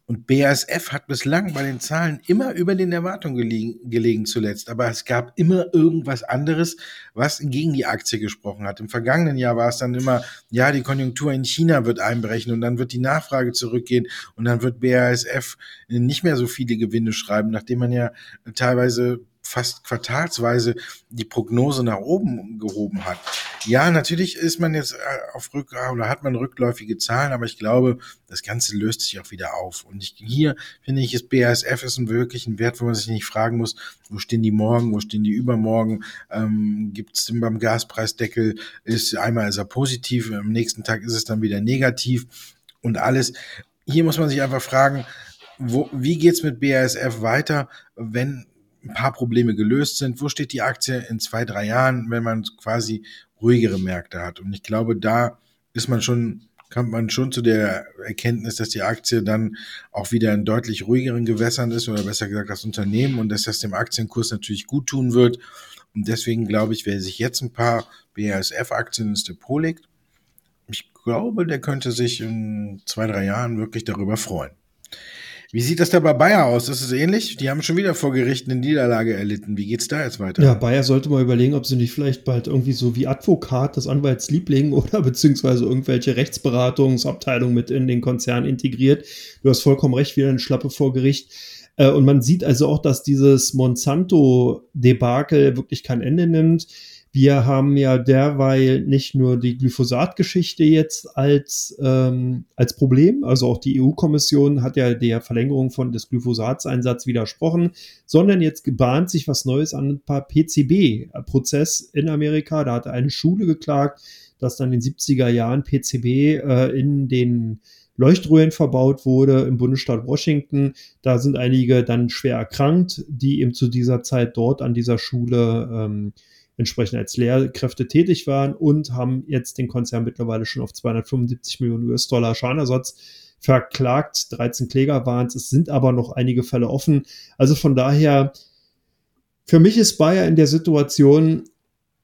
Und BASF hat bislang bei den Zahlen immer über den Erwartungen gelegen, gelegen zuletzt. Aber es gab immer irgendwas anderes, was gegen die Aktie gesprochen hat. Im vergangenen Jahr war es dann immer, ja, die Konjunktur in China wird einbrechen und dann wird die Nachfrage zurückgehen und dann wird BASF nicht mehr so viele Gewinne schreiben, nachdem man ja teilweise fast quartalsweise die Prognose nach oben gehoben hat. Ja, natürlich ist man jetzt äh, auf Rück oder hat man rückläufige Zahlen, aber ich glaube, das Ganze löst sich auch wieder auf. Und ich, hier finde ich, ist BASF ist ein wirklich ein Wert, wo man sich nicht fragen muss, wo stehen die morgen, wo stehen die übermorgen, ähm, gibt es beim Gaspreisdeckel, ist einmal ist er positiv, am nächsten Tag ist es dann wieder negativ und alles. Hier muss man sich einfach fragen, wo, wie geht's mit BASF weiter, wenn ein paar Probleme gelöst sind. Wo steht die Aktie in zwei, drei Jahren, wenn man quasi ruhigere Märkte hat? Und ich glaube, da ist man schon, kommt man schon zu der Erkenntnis, dass die Aktie dann auch wieder in deutlich ruhigeren Gewässern ist oder besser gesagt das Unternehmen und dass das dem Aktienkurs natürlich gut tun wird. Und deswegen glaube ich, wer sich jetzt ein paar BASF-Aktien ins Depot legt, ich glaube, der könnte sich in zwei, drei Jahren wirklich darüber freuen. Wie sieht das da bei Bayer aus? Ist es ähnlich? Die haben schon wieder vor Gericht eine Niederlage erlitten. Wie geht's da jetzt weiter? Ja, Bayer sollte mal überlegen, ob sie nicht vielleicht bald irgendwie so wie Advokat, das Anwaltsliebling oder beziehungsweise irgendwelche Rechtsberatungsabteilungen mit in den Konzern integriert. Du hast vollkommen recht, wieder eine Schlappe vor Gericht. Äh, und man sieht also auch, dass dieses Monsanto-Debakel wirklich kein Ende nimmt. Wir haben ja derweil nicht nur die Glyphosat-Geschichte jetzt als, ähm, als Problem, also auch die EU-Kommission hat ja der Verlängerung von des Glyphosatseinsatz widersprochen, sondern jetzt gebahnt sich was Neues an ein paar PCB-Prozess in Amerika. Da hat eine Schule geklagt, dass dann in den 70er Jahren PCB äh, in den Leuchtröhren verbaut wurde im Bundesstaat Washington. Da sind einige dann schwer erkrankt, die eben zu dieser Zeit dort an dieser Schule ähm, entsprechend als Lehrkräfte tätig waren und haben jetzt den Konzern mittlerweile schon auf 275 Millionen US-Dollar Schadenersatz verklagt. 13 Kläger waren es. Es sind aber noch einige Fälle offen. Also von daher, für mich ist Bayer in der Situation,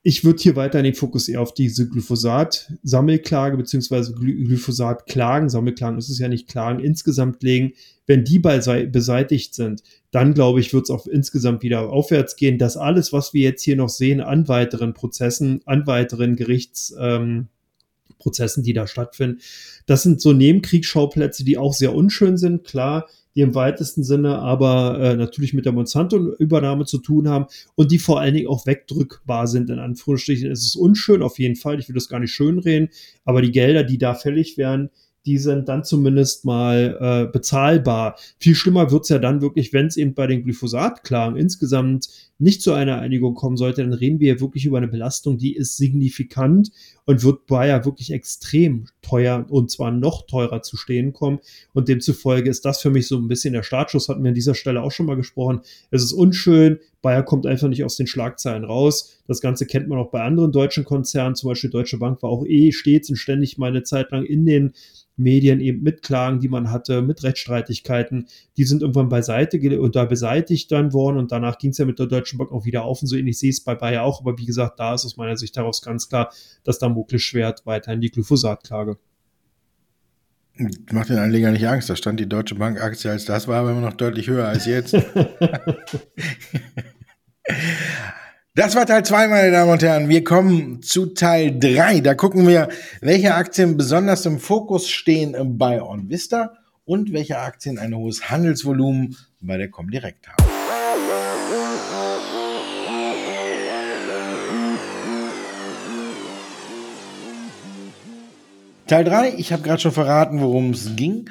ich würde hier weiter den Fokus eher auf diese Glyphosat-Sammelklage beziehungsweise Glyphosat-Klagen, Sammelklagen ist es ja nicht Klagen, insgesamt legen. Wenn die beseitigt sind, dann glaube ich, wird es auch insgesamt wieder aufwärts gehen. dass alles, was wir jetzt hier noch sehen an weiteren Prozessen, an weiteren Gerichtsprozessen, ähm, die da stattfinden, das sind so Nebenkriegsschauplätze, die auch sehr unschön sind. Klar, die im weitesten Sinne aber äh, natürlich mit der Monsanto-Übernahme zu tun haben und die vor allen Dingen auch wegdrückbar sind, in Anführungsstrichen. Es ist unschön auf jeden Fall, ich will das gar nicht schönreden, aber die Gelder, die da fällig werden, die sind dann zumindest mal äh, bezahlbar. Viel schlimmer wird's ja dann wirklich, wenn es eben bei den Glyphosat-Klagen insgesamt nicht zu einer Einigung kommen sollte, dann reden wir wirklich über eine Belastung, die ist signifikant und wird Bayer wirklich extrem teuer und zwar noch teurer zu stehen kommen. Und demzufolge ist das für mich so ein bisschen der Startschuss, hatten wir an dieser Stelle auch schon mal gesprochen. Es ist unschön, Bayer kommt einfach nicht aus den Schlagzeilen raus. Das Ganze kennt man auch bei anderen deutschen Konzernen, zum Beispiel Deutsche Bank war auch eh stets und ständig mal eine Zeit lang in den Medien eben mit Klagen, die man hatte, mit Rechtsstreitigkeiten. Die sind irgendwann beiseite da beseitigt dann worden und danach ging es ja mit der Deutschen Bank auch wieder auf und so ähnlich sehe ich es bei Bayer auch. Aber wie gesagt, da ist aus meiner Sicht daraus ganz klar, dass Damoklesschwert weiterhin die Glyphosat-Klage. Macht den Anleger nicht Angst. Da stand die Deutsche Bank Aktie als das war aber immer noch deutlich höher als jetzt. Das war Teil 2, meine Damen und Herren. Wir kommen zu Teil 3. Da gucken wir, welche Aktien besonders im Fokus stehen bei OnVista und welche Aktien ein hohes Handelsvolumen bei der Comdirect haben. Teil 3, ich habe gerade schon verraten, worum es ging.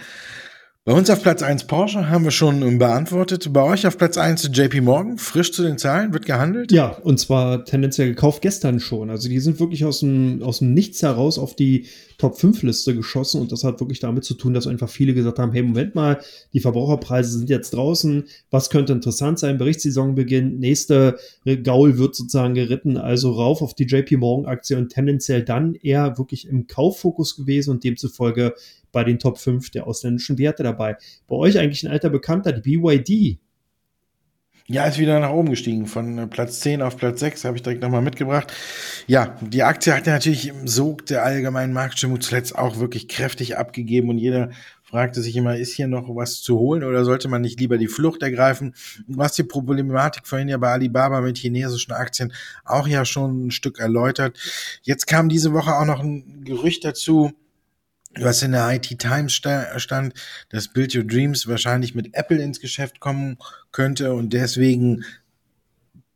Bei uns auf Platz 1 Porsche haben wir schon beantwortet. Bei euch auf Platz 1 JP Morgan, frisch zu den Zahlen, wird gehandelt? Ja, und zwar tendenziell gekauft gestern schon. Also die sind wirklich aus dem, aus dem Nichts heraus auf die Top-5-Liste geschossen und das hat wirklich damit zu tun, dass einfach viele gesagt haben, hey, Moment mal, die Verbraucherpreise sind jetzt draußen, was könnte interessant sein, Berichtssaison beginnt, nächste Gaul wird sozusagen geritten, also rauf auf die JP Morgan-Aktie und tendenziell dann eher wirklich im Kauffokus gewesen und demzufolge bei den Top 5 der ausländischen Werte dabei. Bei euch eigentlich ein alter Bekannter, die BYD. Ja, ist wieder nach oben gestiegen. Von äh, Platz 10 auf Platz 6 habe ich direkt nochmal mitgebracht. Ja, die Aktie hat natürlich im Sog der allgemeinen Marktstimmung zuletzt auch wirklich kräftig abgegeben und jeder fragte sich immer, ist hier noch was zu holen oder sollte man nicht lieber die Flucht ergreifen? Was die Problematik vorhin ja bei Alibaba mit chinesischen Aktien auch ja schon ein Stück erläutert. Jetzt kam diese Woche auch noch ein Gerücht dazu, was in der IT Times stand, dass Build Your Dreams wahrscheinlich mit Apple ins Geschäft kommen könnte und deswegen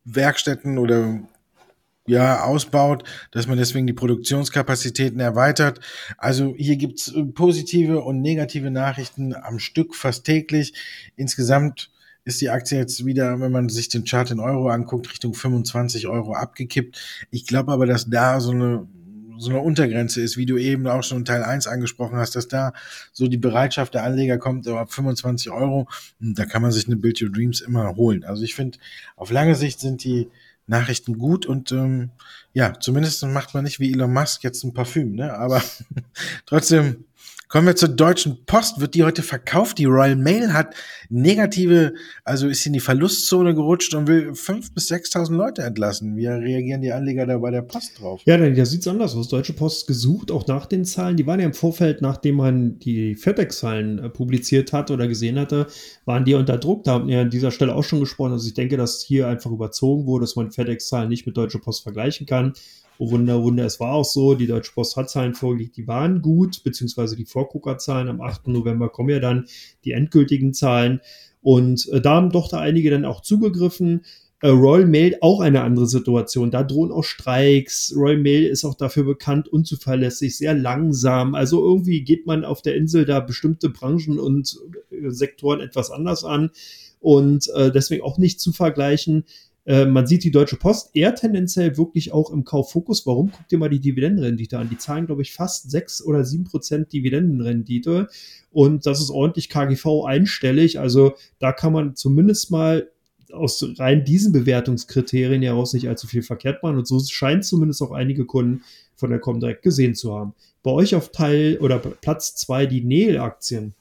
Werkstätten oder ja, ausbaut, dass man deswegen die Produktionskapazitäten erweitert. Also hier gibt's äh, positive und negative Nachrichten am Stück fast täglich. Insgesamt ist die Aktie jetzt wieder, wenn man sich den Chart in Euro anguckt, Richtung 25 Euro abgekippt. Ich glaube aber, dass da so eine so eine Untergrenze ist, wie du eben auch schon Teil 1 angesprochen hast, dass da so die Bereitschaft der Anleger kommt, ab 25 Euro, da kann man sich eine Build Your Dreams immer holen. Also ich finde, auf lange Sicht sind die Nachrichten gut und ähm, ja, zumindest macht man nicht wie Elon Musk jetzt ein Parfüm, ne? Aber trotzdem Kommen wir zur Deutschen Post. Wird die heute verkauft? Die Royal Mail hat negative, also ist in die Verlustzone gerutscht und will 5.000 bis 6.000 Leute entlassen. Wie reagieren die Anleger da bei der Post drauf? Ja, da sieht's anders aus. Deutsche Post gesucht, auch nach den Zahlen. Die waren ja im Vorfeld, nachdem man die FedEx-Zahlen äh, publiziert hat oder gesehen hatte, waren die unter Druck. Da haben wir an dieser Stelle auch schon gesprochen. Also ich denke, dass hier einfach überzogen wurde, dass man FedEx-Zahlen nicht mit Deutsche Post vergleichen kann. Oh Wunder, Wunder, es war auch so, die Deutsche Post hat Zahlen vorgelegt, die waren gut, beziehungsweise die Vorguckerzahlen. Am 8. November kommen ja dann die endgültigen Zahlen. Und äh, da haben doch da einige dann auch zugegriffen. Äh, Royal Mail auch eine andere Situation. Da drohen auch Streiks. Royal Mail ist auch dafür bekannt, unzuverlässig, sehr langsam. Also irgendwie geht man auf der Insel da bestimmte Branchen und äh, Sektoren etwas anders an und äh, deswegen auch nicht zu vergleichen. Äh, man sieht die Deutsche Post eher tendenziell wirklich auch im Kauffokus. Warum? Guck dir mal die Dividendenrendite an. Die zahlen, glaube ich, fast sechs oder sieben Prozent Dividendenrendite. Und das ist ordentlich KGV einstellig. Also da kann man zumindest mal aus rein diesen Bewertungskriterien heraus nicht allzu viel verkehrt machen. Und so scheint zumindest auch einige Kunden von der Comdirect gesehen zu haben. Bei euch auf Teil oder Platz zwei die Neil-Aktien.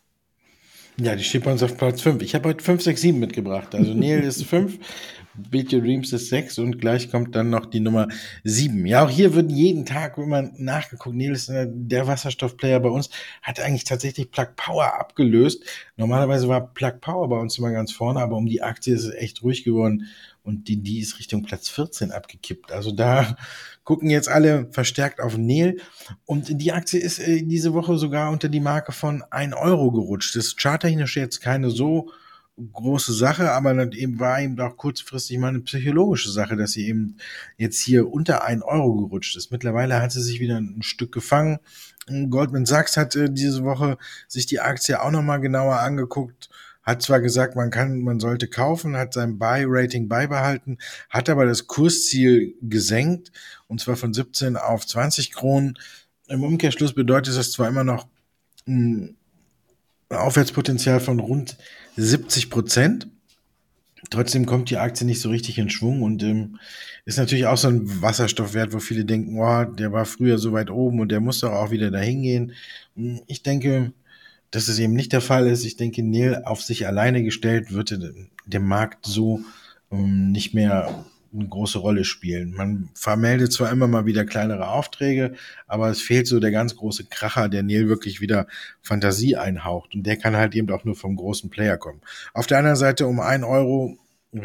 Ja, die steht bei uns auf Platz 5. Ich habe heute 5, 6, 7 mitgebracht. Also Neil ist 5 Build Your Dreams ist 6 und gleich kommt dann noch die Nummer 7. Ja, auch hier wird jeden Tag immer nachgeguckt. Nils, äh, der Wasserstoffplayer bei uns, hat eigentlich tatsächlich Plug Power abgelöst. Normalerweise war Plug Power bei uns immer ganz vorne, aber um die Aktie ist es echt ruhig geworden und die, die ist Richtung Platz 14 abgekippt. Also da gucken jetzt alle verstärkt auf Neil und die Aktie ist äh, diese Woche sogar unter die Marke von 1 Euro gerutscht. Das charttechnisch jetzt keine so große Sache, aber dann eben war eben auch kurzfristig mal eine psychologische Sache, dass sie eben jetzt hier unter ein Euro gerutscht ist. Mittlerweile hat sie sich wieder ein Stück gefangen. Goldman Sachs hat äh, diese Woche sich die Aktie auch nochmal genauer angeguckt, hat zwar gesagt, man kann, man sollte kaufen, hat sein Buy-Rating beibehalten, hat aber das Kursziel gesenkt, und zwar von 17 auf 20 Kronen. Im Umkehrschluss bedeutet das zwar immer noch ein Aufwärtspotenzial von rund 70 Prozent. Trotzdem kommt die Aktie nicht so richtig in Schwung und ähm, ist natürlich auch so ein Wasserstoffwert, wo viele denken, oh, der war früher so weit oben und der muss doch auch wieder dahin gehen. Hm, ich denke, dass es eben nicht der Fall ist. Ich denke, Neil auf sich alleine gestellt wird der Markt so ähm, nicht mehr eine große Rolle spielen. Man vermeldet zwar immer mal wieder kleinere Aufträge, aber es fehlt so der ganz große Kracher, der Neil wirklich wieder Fantasie einhaucht. Und der kann halt eben auch nur vom großen Player kommen. Auf der anderen Seite um ein Euro,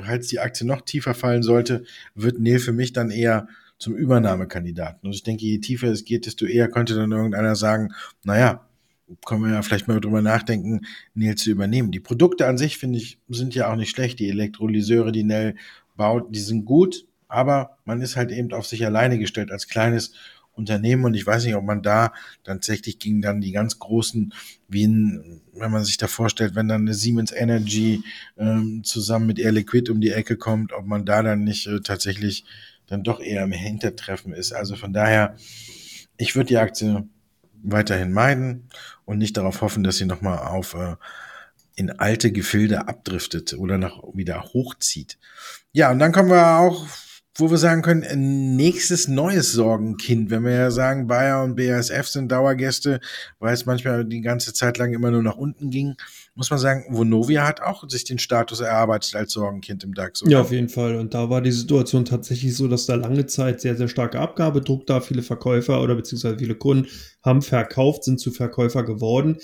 falls die Aktie noch tiefer fallen sollte, wird Neil für mich dann eher zum Übernahmekandidaten. Und ich denke, je tiefer es geht, desto eher könnte dann irgendeiner sagen, naja, können wir ja vielleicht mal drüber nachdenken, Neil zu übernehmen. Die Produkte an sich, finde ich, sind ja auch nicht schlecht. Die Elektrolyseure, die Nell baut, die sind gut, aber man ist halt eben auf sich alleine gestellt als kleines Unternehmen und ich weiß nicht, ob man da tatsächlich gegen dann die ganz großen, wie in, wenn man sich da vorstellt, wenn dann eine Siemens Energy ähm, zusammen mit Air Liquid um die Ecke kommt, ob man da dann nicht äh, tatsächlich dann doch eher im Hintertreffen ist. Also von daher, ich würde die Aktie weiterhin meiden und nicht darauf hoffen, dass sie nochmal auf äh, in alte Gefilde abdriftet oder nach wieder hochzieht. Ja, und dann kommen wir auch wo wir sagen können, nächstes neues Sorgenkind. Wenn wir ja sagen, Bayer und BASF sind Dauergäste, weil es manchmal die ganze Zeit lang immer nur nach unten ging, muss man sagen, Vonovia hat auch sich den Status erarbeitet als Sorgenkind im DAX. Oder? Ja, auf jeden Fall. Und da war die Situation tatsächlich so, dass da lange Zeit sehr, sehr starke Abgabedruck da. Viele Verkäufer oder beziehungsweise viele Kunden haben verkauft, sind zu Verkäufer geworden.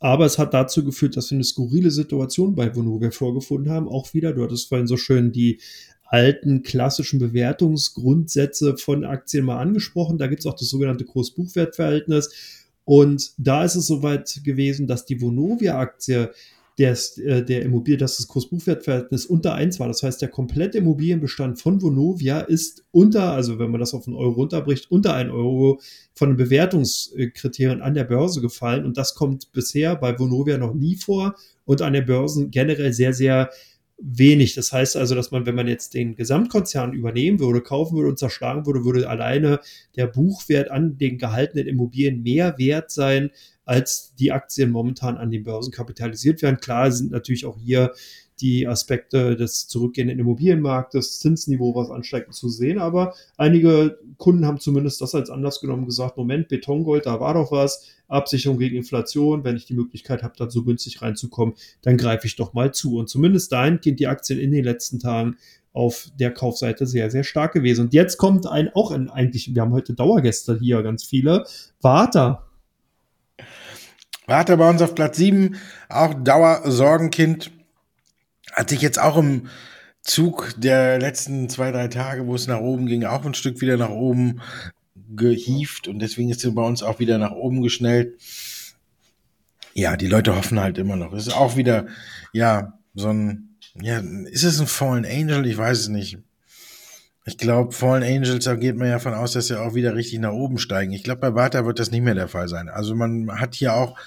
Aber es hat dazu geführt, dass wir eine skurrile Situation bei Vonovia vorgefunden haben. Auch wieder, du hattest vorhin so schön die alten klassischen Bewertungsgrundsätze von Aktien mal angesprochen. Da gibt es auch das sogenannte Kurs-Buchwert-Verhältnis. Und da ist es soweit gewesen, dass die Vonovia-Aktie der, äh, der Immobilie, dass das Kurs-Buchwert-Verhältnis unter 1 war. Das heißt, der komplette Immobilienbestand von Vonovia ist unter, also wenn man das auf einen Euro runterbricht, unter 1 Euro von den Bewertungskriterien an der Börse gefallen. Und das kommt bisher bei Vonovia noch nie vor und an der Börse generell sehr, sehr wenig. Das heißt also, dass man, wenn man jetzt den Gesamtkonzern übernehmen würde, kaufen würde und zerschlagen würde, würde alleine der Buchwert an den gehaltenen Immobilien mehr wert sein, als die Aktien momentan an den Börsen kapitalisiert werden. Klar sind natürlich auch hier die Aspekte des zurückgehenden Immobilienmarktes, Zinsniveau, was ansteigend zu sehen. Aber einige Kunden haben zumindest das als Anlass genommen, gesagt, Moment, Betongold, da war doch was, Absicherung gegen Inflation, wenn ich die Möglichkeit habe, da so günstig reinzukommen, dann greife ich doch mal zu. Und zumindest dahin gehen die Aktien in den letzten Tagen auf der Kaufseite sehr, sehr stark gewesen. Und jetzt kommt ein, auch ein, eigentlich, wir haben heute Dauergäste hier, ganz viele, Warta. Warta bei uns auf Platz 7, auch Dauersorgenkind hat sich jetzt auch im Zug der letzten zwei, drei Tage, wo es nach oben ging, auch ein Stück wieder nach oben gehieft und deswegen ist sie bei uns auch wieder nach oben geschnellt. Ja, die Leute hoffen halt immer noch. Es ist auch wieder, ja, so ein, ja, ist es ein Fallen Angel? Ich weiß es nicht. Ich glaube, Fallen Angels, da geht man ja von aus, dass sie auch wieder richtig nach oben steigen. Ich glaube, bei Warta wird das nicht mehr der Fall sein. Also man hat hier auch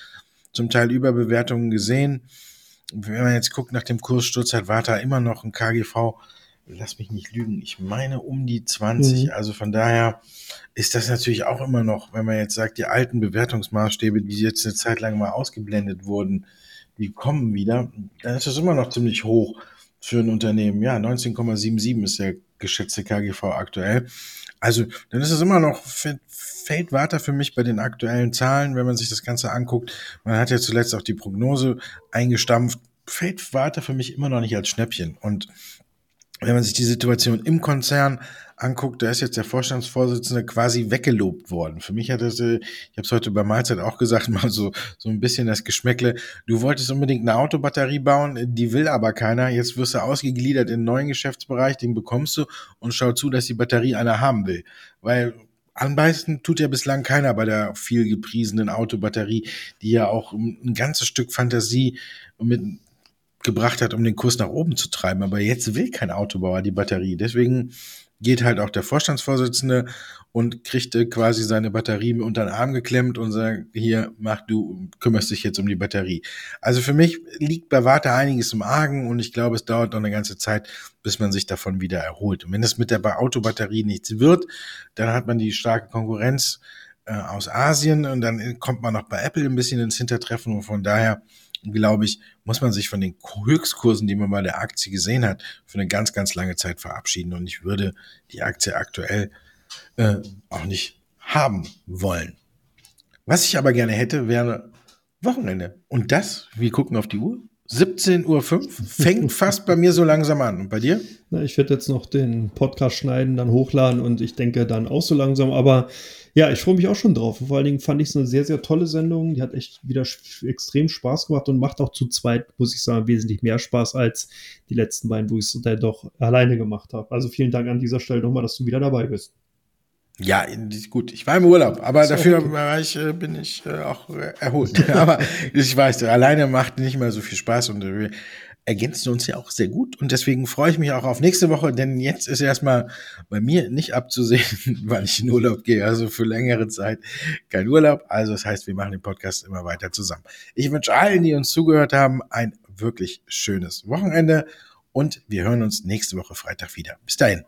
zum Teil Überbewertungen gesehen wenn man jetzt guckt nach dem Kurssturz, hat Warta immer noch ein KGV, lass mich nicht lügen, ich meine um die 20. Mhm. Also von daher ist das natürlich auch immer noch, wenn man jetzt sagt, die alten Bewertungsmaßstäbe, die jetzt eine Zeit lang mal ausgeblendet wurden, die kommen wieder, dann ist das immer noch ziemlich hoch für ein Unternehmen. Ja, 19,77 ist der geschätzte KGV aktuell. Also, dann ist es immer noch, fällt weiter für mich bei den aktuellen Zahlen, wenn man sich das Ganze anguckt. Man hat ja zuletzt auch die Prognose eingestampft, fällt weiter für mich immer noch nicht als Schnäppchen. Und wenn man sich die Situation im Konzern anguckt, da ist jetzt der Vorstandsvorsitzende quasi weggelobt worden. Für mich hat das, äh, ich habe es heute bei Mahlzeit auch gesagt, mal so, so ein bisschen das Geschmäckle. Du wolltest unbedingt eine Autobatterie bauen, die will aber keiner. Jetzt wirst du ausgegliedert in einen neuen Geschäftsbereich, den bekommst du und schau zu, dass die Batterie einer haben will. Weil anbeißen tut ja bislang keiner bei der viel gepriesenen Autobatterie, die ja auch ein ganzes Stück Fantasie mit gebracht hat, um den Kurs nach oben zu treiben. Aber jetzt will kein Autobauer die Batterie. Deswegen geht halt auch der Vorstandsvorsitzende und kriegte quasi seine Batterie unter den Arm geklemmt und sagt, hier, mach du, kümmerst dich jetzt um die Batterie. Also für mich liegt bei Warte einiges im Argen und ich glaube, es dauert noch eine ganze Zeit, bis man sich davon wieder erholt. Und wenn es mit der Autobatterie nichts wird, dann hat man die starke Konkurrenz äh, aus Asien und dann kommt man noch bei Apple ein bisschen ins Hintertreffen und von daher glaube ich, muss man sich von den Höchstkursen, die man bei der Aktie gesehen hat, für eine ganz, ganz lange Zeit verabschieden. Und ich würde die Aktie aktuell äh, auch nicht haben wollen. Was ich aber gerne hätte, wäre Wochenende. Und das, wir gucken auf die Uhr, 17.05 Uhr fängt fast bei mir so langsam an. Und bei dir? Na, ich werde jetzt noch den Podcast schneiden, dann hochladen und ich denke dann auch so langsam. Aber ja, ich freue mich auch schon drauf. Vor allen Dingen fand ich es eine sehr, sehr tolle Sendung. Die hat echt wieder extrem Spaß gemacht und macht auch zu zweit, muss ich sagen, wesentlich mehr Spaß als die letzten beiden, wo ich es dann doch alleine gemacht habe. Also vielen Dank an dieser Stelle nochmal, dass du wieder dabei bist. Ja, gut, ich war im Urlaub, aber dafür okay. war ich, äh, bin ich äh, auch äh, erholt. aber ich weiß, alleine macht nicht mehr so viel Spaß und ergänzen uns ja auch sehr gut und deswegen freue ich mich auch auf nächste Woche, denn jetzt ist erstmal bei mir nicht abzusehen, weil ich in Urlaub gehe, also für längere Zeit kein Urlaub. Also das heißt, wir machen den Podcast immer weiter zusammen. Ich wünsche allen, die uns zugehört haben, ein wirklich schönes Wochenende und wir hören uns nächste Woche Freitag wieder. Bis dahin.